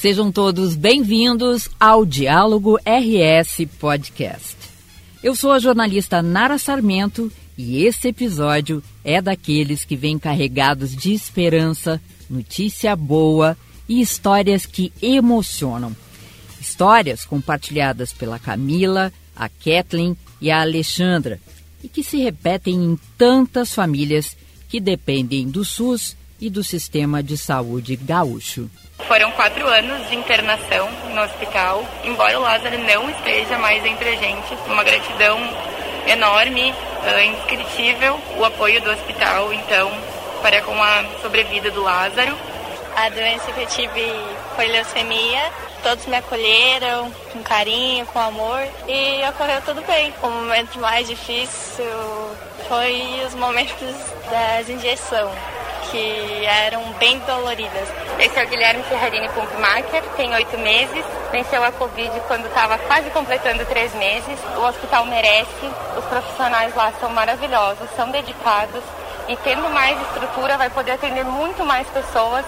Sejam todos bem-vindos ao Diálogo RS Podcast. Eu sou a jornalista Nara Sarmento e esse episódio é daqueles que vêm carregados de esperança, notícia boa e histórias que emocionam. Histórias compartilhadas pela Camila, a Kathleen e a Alexandra e que se repetem em tantas famílias que dependem do SUS e do sistema de saúde gaúcho. Foram quatro anos de internação no hospital, embora o Lázaro não esteja mais entre a gente. Uma gratidão enorme, uh, indescritível, o apoio do hospital, então, para com a sobrevida do Lázaro. A doença que eu tive foi leucemia. Todos me acolheram com carinho, com amor e ocorreu tudo bem. O momento mais difícil foi os momentos das injeções que eram bem doloridas. Esse é o Guilherme Ferrarini Pumpmacher, tem oito meses, venceu a Covid quando estava quase completando três meses. O hospital merece, os profissionais lá são maravilhosos, são dedicados e tendo mais estrutura vai poder atender muito mais pessoas.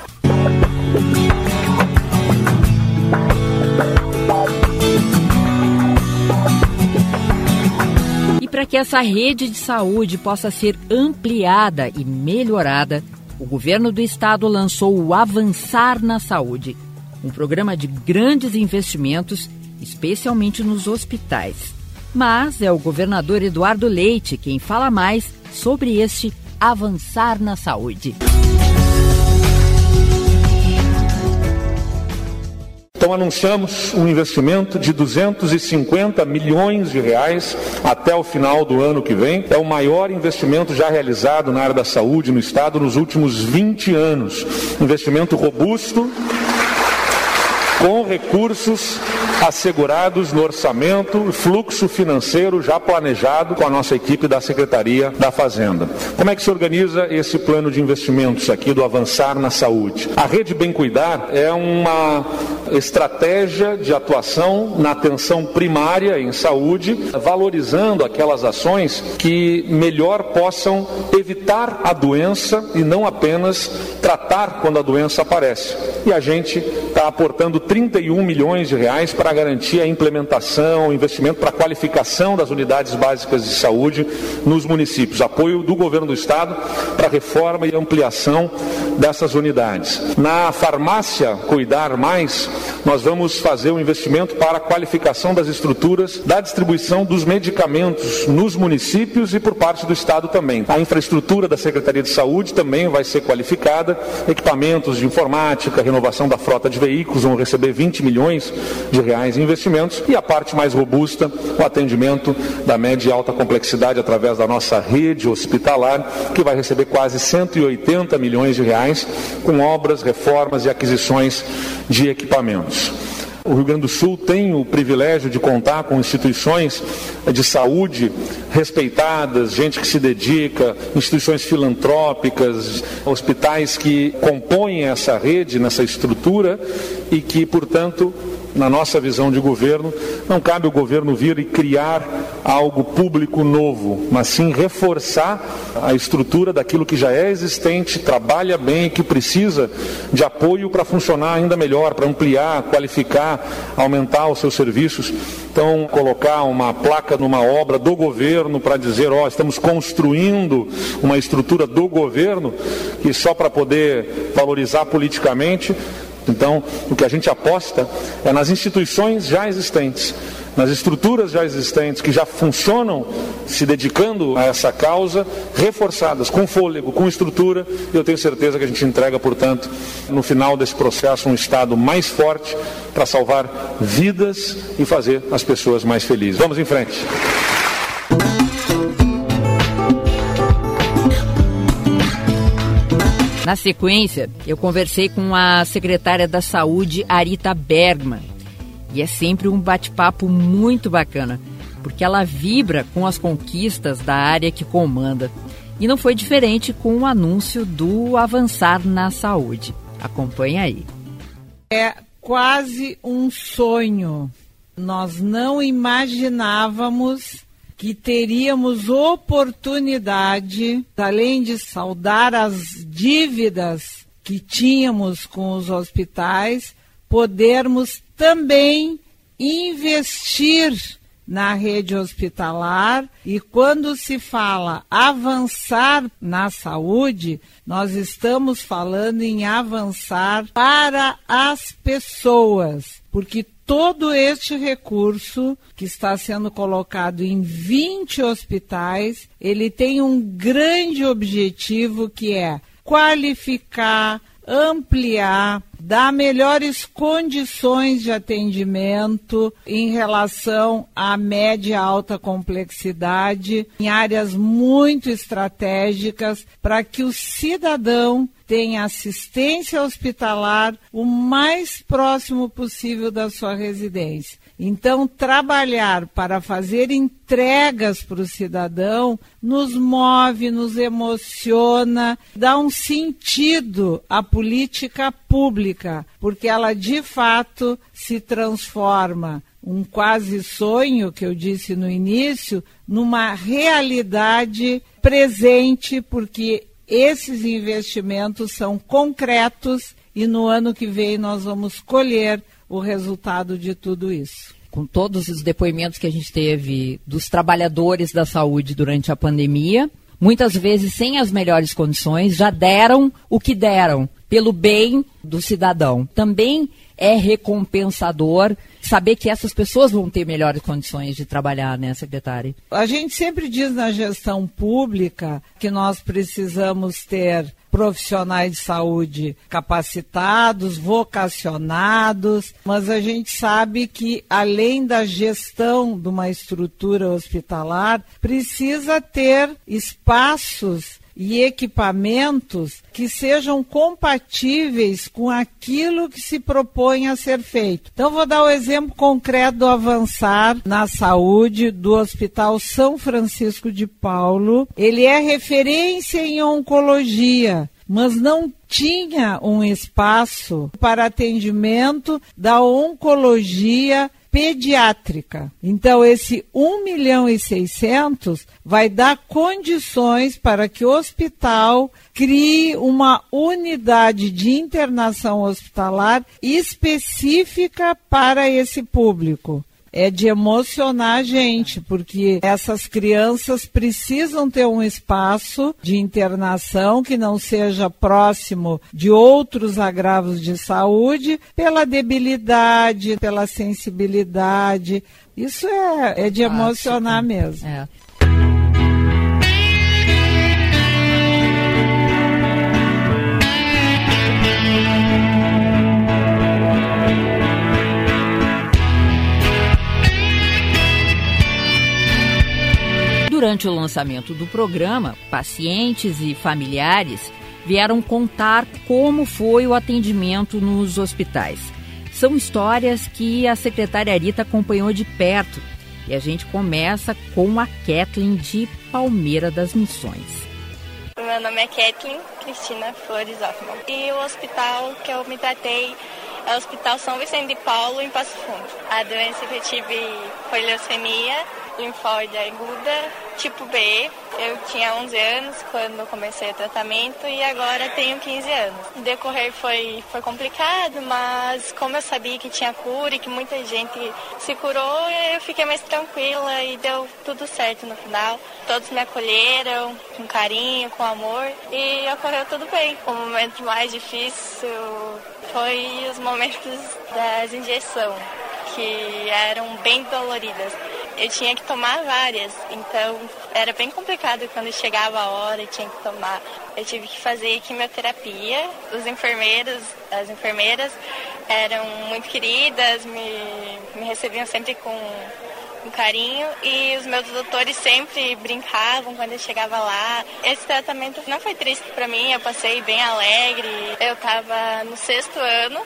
Para que essa rede de saúde possa ser ampliada e melhorada, governo do estado lançou o Avançar na Saúde, um programa de grandes investimentos, especialmente nos hospitais. Mas é o governador Eduardo Leite quem fala mais sobre este Avançar na Saúde. Então anunciamos um investimento de 250 milhões de reais até o final do ano que vem. É o maior investimento já realizado na área da saúde no estado nos últimos 20 anos. Investimento robusto com recursos assegurados no orçamento, fluxo financeiro já planejado com a nossa equipe da Secretaria da Fazenda. Como é que se organiza esse plano de investimentos aqui do Avançar na Saúde? A Rede Bem Cuidar é uma estratégia de atuação na atenção primária em saúde, valorizando aquelas ações que melhor possam evitar a doença e não apenas tratar quando a doença aparece. E a gente está aportando 31 milhões de reais para garantir a implementação, investimento para a qualificação das unidades básicas de saúde nos municípios, apoio do governo do estado para a reforma e ampliação dessas unidades. Na farmácia Cuidar Mais, nós vamos fazer um investimento para a qualificação das estruturas da distribuição dos medicamentos nos municípios e por parte do estado também. A infraestrutura da Secretaria de Saúde também vai ser qualificada, equipamentos de informática, renovação da frota de veículos vão receber receber 20 milhões de reais em investimentos e a parte mais robusta, o atendimento da média e alta complexidade através da nossa rede hospitalar, que vai receber quase 180 milhões de reais com obras, reformas e aquisições de equipamentos. O Rio Grande do Sul tem o privilégio de contar com instituições de saúde respeitadas, gente que se dedica, instituições filantrópicas, hospitais que compõem essa rede, nessa estrutura e que, portanto, na nossa visão de governo, não cabe o governo vir e criar algo público novo, mas sim reforçar a estrutura daquilo que já é existente, trabalha bem e que precisa de apoio para funcionar ainda melhor, para ampliar, qualificar, aumentar os seus serviços. Então, colocar uma placa numa obra do governo para dizer, ó, oh, estamos construindo uma estrutura do governo, que só para poder valorizar politicamente, então, o que a gente aposta é nas instituições já existentes, nas estruturas já existentes, que já funcionam se dedicando a essa causa, reforçadas, com fôlego, com estrutura, e eu tenho certeza que a gente entrega, portanto, no final desse processo, um Estado mais forte para salvar vidas e fazer as pessoas mais felizes. Vamos em frente. Na sequência, eu conversei com a secretária da Saúde, Arita Bergman. E é sempre um bate-papo muito bacana, porque ela vibra com as conquistas da área que comanda. E não foi diferente com o anúncio do Avançar na Saúde. Acompanhe aí. É quase um sonho. Nós não imaginávamos que teríamos oportunidade, além de saldar as dívidas que tínhamos com os hospitais, podermos também investir na rede hospitalar. E quando se fala avançar na saúde, nós estamos falando em avançar para as pessoas, porque todo este recurso que está sendo colocado em 20 hospitais, ele tem um grande objetivo que é qualificar, ampliar, dar melhores condições de atendimento em relação à média e alta complexidade, em áreas muito estratégicas, para que o cidadão tenha assistência hospitalar o mais próximo possível da sua residência. Então, trabalhar para fazer entregas para o cidadão nos move, nos emociona, dá um sentido à política pública, porque ela de fato se transforma um quase sonho que eu disse no início, numa realidade presente, porque esses investimentos são concretos e no ano que vem nós vamos colher o resultado de tudo isso. Com todos os depoimentos que a gente teve dos trabalhadores da saúde durante a pandemia, muitas vezes sem as melhores condições, já deram o que deram pelo bem do cidadão. Também é recompensador saber que essas pessoas vão ter melhores condições de trabalhar, né, secretária? A gente sempre diz na gestão pública que nós precisamos ter profissionais de saúde capacitados, vocacionados, mas a gente sabe que além da gestão de uma estrutura hospitalar, precisa ter espaços e equipamentos que sejam compatíveis com aquilo que se propõe a ser feito. Então, vou dar o um exemplo concreto do avançar na saúde do Hospital São Francisco de Paulo. Ele é referência em oncologia mas não tinha um espaço para atendimento da oncologia pediátrica. Então, esse 1 milhão e 600 vai dar condições para que o hospital crie uma unidade de internação hospitalar específica para esse público é de emocionar a gente, porque essas crianças precisam ter um espaço de internação que não seja próximo de outros agravos de saúde, pela debilidade, pela sensibilidade. Isso é, é de emocionar ah, mesmo. É. Durante o lançamento do programa, pacientes e familiares vieram contar como foi o atendimento nos hospitais. São histórias que a secretária Rita acompanhou de perto e a gente começa com a Kathleen de Palmeira das Missões. Meu nome é Kathleen Cristina Flores Hoffman e o hospital que eu me tratei é o Hospital São Vicente de Paulo, em Passo Fundo. A doença que eu tive foi leucemia linfóide aguda tipo B. Eu tinha 11 anos quando comecei o tratamento e agora tenho 15 anos. O decorrer foi, foi complicado, mas como eu sabia que tinha cura e que muita gente se curou, eu fiquei mais tranquila e deu tudo certo no final. Todos me acolheram com carinho, com amor e ocorreu tudo bem. O momento mais difícil foi os momentos das injeções, que eram bem doloridas eu tinha que tomar várias, então era bem complicado quando chegava a hora e tinha que tomar. Eu tive que fazer quimioterapia. Os enfermeiros, as enfermeiras eram muito queridas, me, me recebiam sempre com com carinho e os meus doutores sempre brincavam quando eu chegava lá. Esse tratamento não foi triste para mim, eu passei bem alegre. Eu estava no sexto ano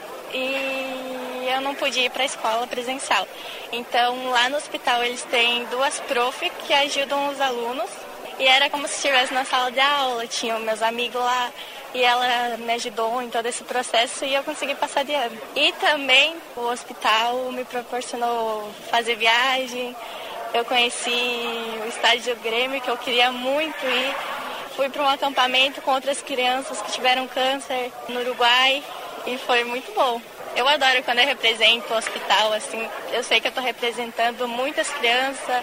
e eu não podia ir para a escola presencial. Então, lá no hospital eles têm duas prof que ajudam os alunos e era como se estivesse na sala de aula, tinham meus amigos lá e ela me ajudou em todo esse processo e eu consegui passar de ano. E também o hospital me proporcionou fazer viagem, eu conheci o estádio do Grêmio que eu queria muito ir. Fui para um acampamento com outras crianças que tiveram câncer no Uruguai e foi muito bom. Eu adoro quando eu represento o hospital, assim, eu sei que eu estou representando muitas crianças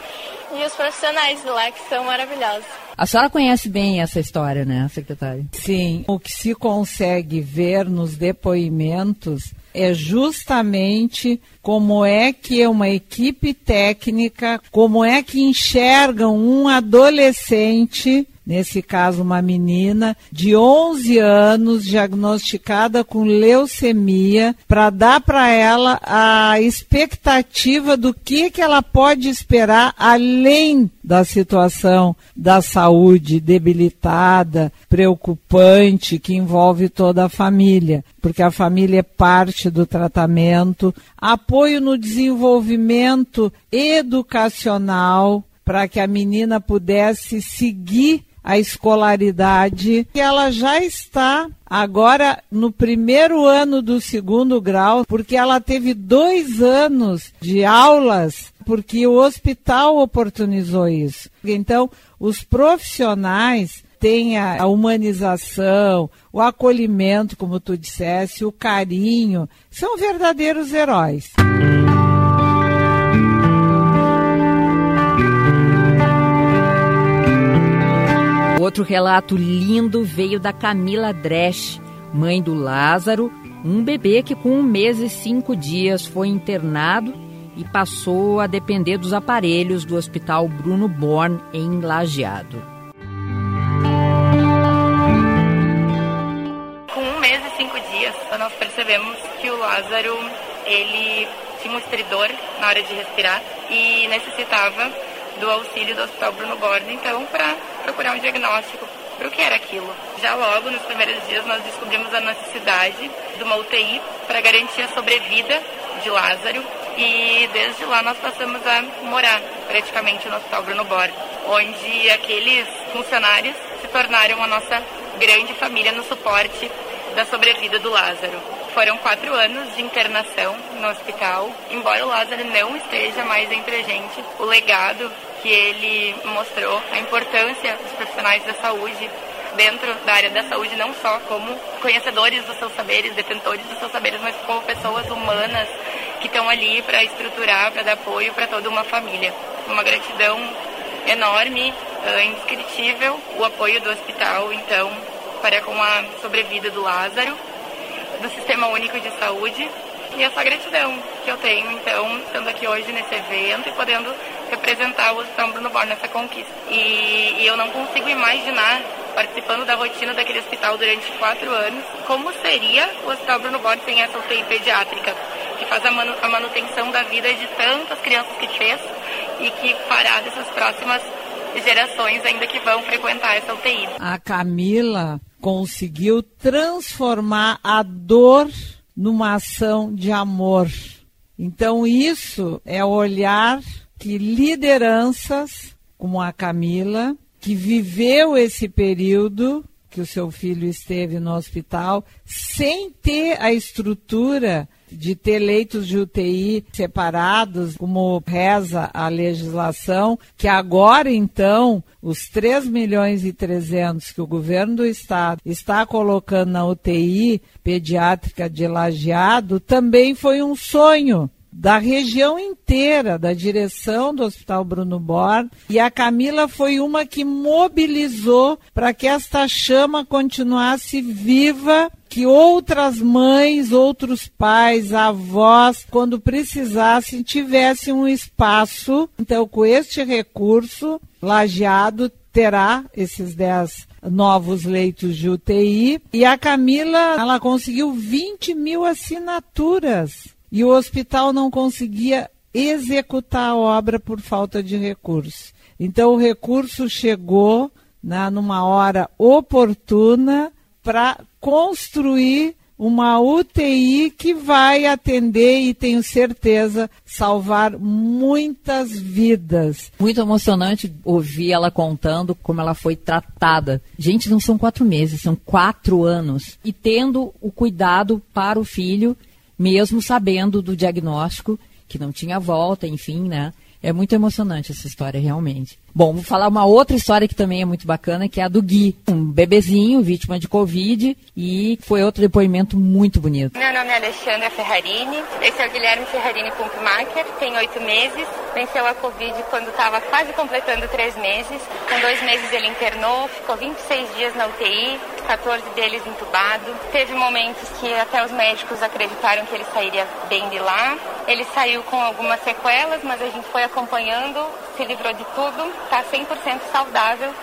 e os profissionais de lá que são maravilhosos. A senhora conhece bem essa história, né, secretária? Sim, o que se consegue ver nos depoimentos é justamente como é que uma equipe técnica, como é que enxergam um adolescente nesse caso uma menina de 11 anos diagnosticada com leucemia, para dar para ela a expectativa do que que ela pode esperar além da situação da saúde debilitada, preocupante que envolve toda a família, porque a família é parte do tratamento, apoio no desenvolvimento educacional para que a menina pudesse seguir a escolaridade, que ela já está agora no primeiro ano do segundo grau, porque ela teve dois anos de aulas, porque o hospital oportunizou isso. Então, os profissionais têm a humanização, o acolhimento, como tu dissesse, o carinho, são verdadeiros heróis. Outro relato lindo veio da Camila Dresch, mãe do Lázaro, um bebê que com um mês e cinco dias foi internado e passou a depender dos aparelhos do Hospital Bruno Born em Lajeado. Com um mês e cinco dias, nós percebemos que o Lázaro ele tinha um estridor na hora de respirar e necessitava do auxílio do Hospital Bruno Born, então, para procurar um diagnóstico para o que era aquilo. Já logo nos primeiros dias nós descobrimos a necessidade de uma UTI para garantir a sobrevida de Lázaro e desde lá nós passamos a morar praticamente no Hospital Bruno Borg, onde aqueles funcionários se tornaram a nossa grande família no suporte da sobrevida do Lázaro. Foram quatro anos de internação no hospital. Embora o Lázaro não esteja mais entre a gente, o legado que ele mostrou, a importância dos profissionais da saúde dentro da área da saúde, não só como conhecedores dos seus saberes, detentores dos seus saberes, mas como pessoas humanas que estão ali para estruturar, para dar apoio para toda uma família. Uma gratidão enorme, uh, indescritível, o apoio do hospital, então, para com a sobrevida do Lázaro do Sistema Único de Saúde e essa gratidão que eu tenho, então, estando aqui hoje nesse evento e podendo representar o Hospital Bruno Born nessa conquista. E, e, eu não consigo imaginar, participando da rotina daquele hospital durante quatro anos, como seria o Hospital Bruno Born sem essa UTI pediátrica, que faz a, manu a manutenção da vida de tantas crianças que fez e que fará dessas próximas gerações ainda que vão frequentar essa UTI. A Camila conseguiu transformar a dor numa ação de amor. Então, isso é olhar que lideranças como a Camila, que viveu esse período que o seu filho esteve no hospital, sem ter a estrutura de ter leitos de UTI separados, como reza a legislação, que agora então os 3 milhões e 300 que o governo do estado está colocando na UTI pediátrica de lajeado também foi um sonho da região inteira, da direção do Hospital Bruno Born, e a Camila foi uma que mobilizou para que esta chama continuasse viva, que outras mães, outros pais, avós, quando precisassem, tivessem um espaço. Então, com este recurso, Lajeado terá esses 10 novos leitos de UTI. E a Camila, ela conseguiu 20 mil assinaturas e o hospital não conseguia executar a obra por falta de recursos. Então o recurso chegou né, numa hora oportuna para construir uma UTI que vai atender e tenho certeza salvar muitas vidas. Muito emocionante ouvir ela contando como ela foi tratada. Gente, não são quatro meses, são quatro anos. E tendo o cuidado para o filho mesmo sabendo do diagnóstico, que não tinha volta, enfim, né? É muito emocionante essa história, realmente. Bom, vou falar uma outra história que também é muito bacana, que é a do Gui, um bebezinho vítima de Covid e foi outro depoimento muito bonito. Meu nome é Alexandra Ferrarini, esse é o Guilherme Ferrarini Pumpmacher, tem oito meses, venceu a Covid quando estava quase completando três meses. Com dois meses ele internou, ficou 26 dias na UTI, 14 deles entubado. Teve momentos que até os médicos acreditaram que ele sairia bem de lá. Ele saiu com algumas sequelas, mas a gente foi acompanhando, se livrou de tudo, está 100% saudável,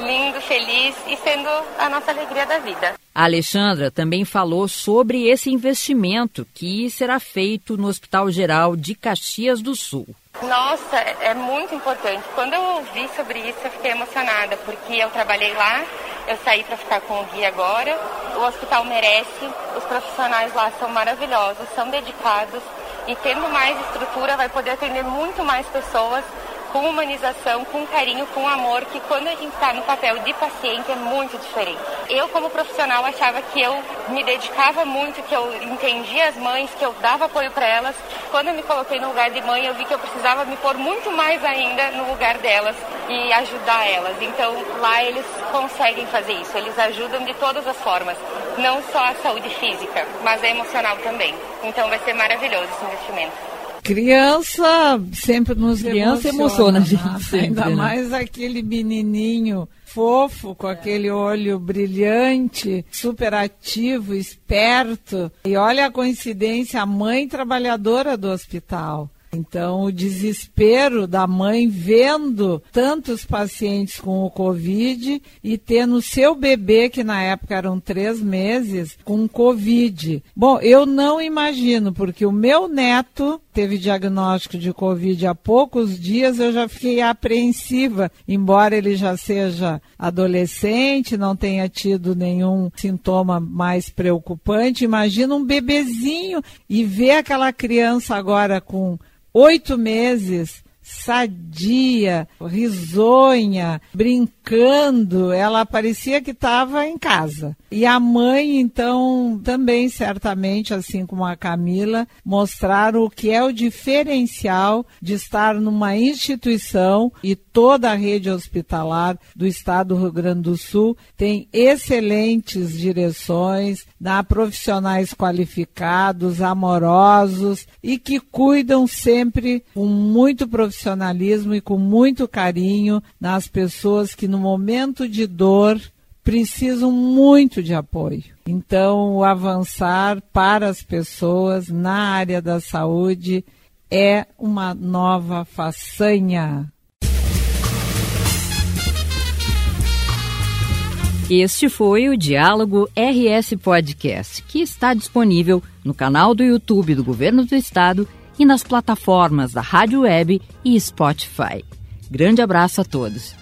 lindo, feliz e sendo a nossa alegria da vida. A Alexandra também falou sobre esse investimento que será feito no Hospital Geral de Caxias do Sul. Nossa, é muito importante. Quando eu ouvi sobre isso, eu fiquei emocionada, porque eu trabalhei lá, eu saí para ficar com o Gui agora. O hospital merece, os profissionais lá são maravilhosos, são dedicados e tendo mais estrutura vai poder atender muito mais pessoas com humanização, com carinho, com amor, que quando a gente está no papel de paciente é muito diferente. Eu, como profissional, achava que eu me dedicava muito, que eu entendia as mães, que eu dava apoio para elas. Quando eu me coloquei no lugar de mãe, eu vi que eu precisava me pôr muito mais ainda no lugar delas e ajudar elas. Então, lá eles conseguem fazer isso, eles ajudam de todas as formas, não só a saúde física, mas a emocional também. Então, vai ser maravilhoso esse investimento. Criança sempre nos Criança emociona, emociona a gente sempre, ainda né? mais aquele menininho fofo, com aquele olho brilhante, super ativo, esperto. E olha a coincidência, a mãe trabalhadora do hospital. Então, o desespero da mãe vendo tantos pacientes com o Covid e tendo seu bebê, que na época eram três meses, com Covid. Bom, eu não imagino, porque o meu neto teve diagnóstico de Covid há poucos dias, eu já fiquei apreensiva, embora ele já seja adolescente, não tenha tido nenhum sintoma mais preocupante. Imagina um bebezinho e ver aquela criança agora com oito meses, sadia, risonha, brincando, ela parecia que estava em casa. E a mãe, então, também certamente, assim como a Camila, mostraram o que é o diferencial de estar numa instituição e toda a rede hospitalar do estado do Rio Grande do Sul tem excelentes direções, dá profissionais qualificados, amorosos e que cuidam sempre com muito profissionalismo e com muito carinho nas pessoas que no momento de dor precisam muito de apoio. Então, o avançar para as pessoas na área da saúde é uma nova façanha. Este foi o Diálogo RS Podcast, que está disponível no canal do YouTube do Governo do Estado e nas plataformas da Rádio Web e Spotify. Grande abraço a todos.